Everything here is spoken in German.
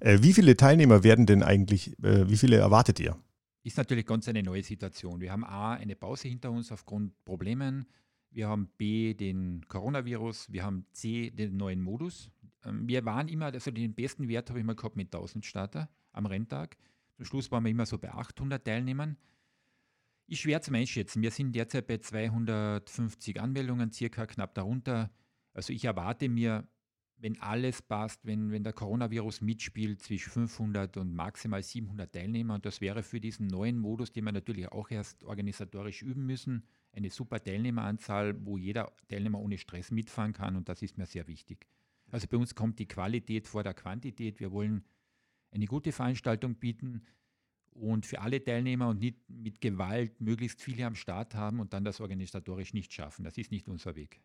Äh, wie viele Teilnehmer werden denn eigentlich, äh, wie viele erwartet ihr? Ist natürlich ganz eine neue Situation. Wir haben A, eine Pause hinter uns aufgrund Problemen. Wir haben B, den Coronavirus. Wir haben C, den neuen Modus. Ähm, wir waren immer, also den besten Wert habe ich mal gehabt mit 1000 Starter am Renntag. Zum Schluss waren wir immer so bei 800 Teilnehmern. Ich schwer zu einschätzen. Wir sind derzeit bei 250 Anmeldungen, circa knapp darunter. Also ich erwarte mir, wenn alles passt, wenn, wenn der Coronavirus mitspielt, zwischen 500 und maximal 700 Teilnehmer. Und das wäre für diesen neuen Modus, den wir natürlich auch erst organisatorisch üben müssen, eine super Teilnehmeranzahl, wo jeder Teilnehmer ohne Stress mitfahren kann. Und das ist mir sehr wichtig. Also bei uns kommt die Qualität vor der Quantität. Wir wollen eine gute Veranstaltung bieten und für alle Teilnehmer und nicht mit Gewalt möglichst viele am Start haben und dann das organisatorisch nicht schaffen. Das ist nicht unser Weg.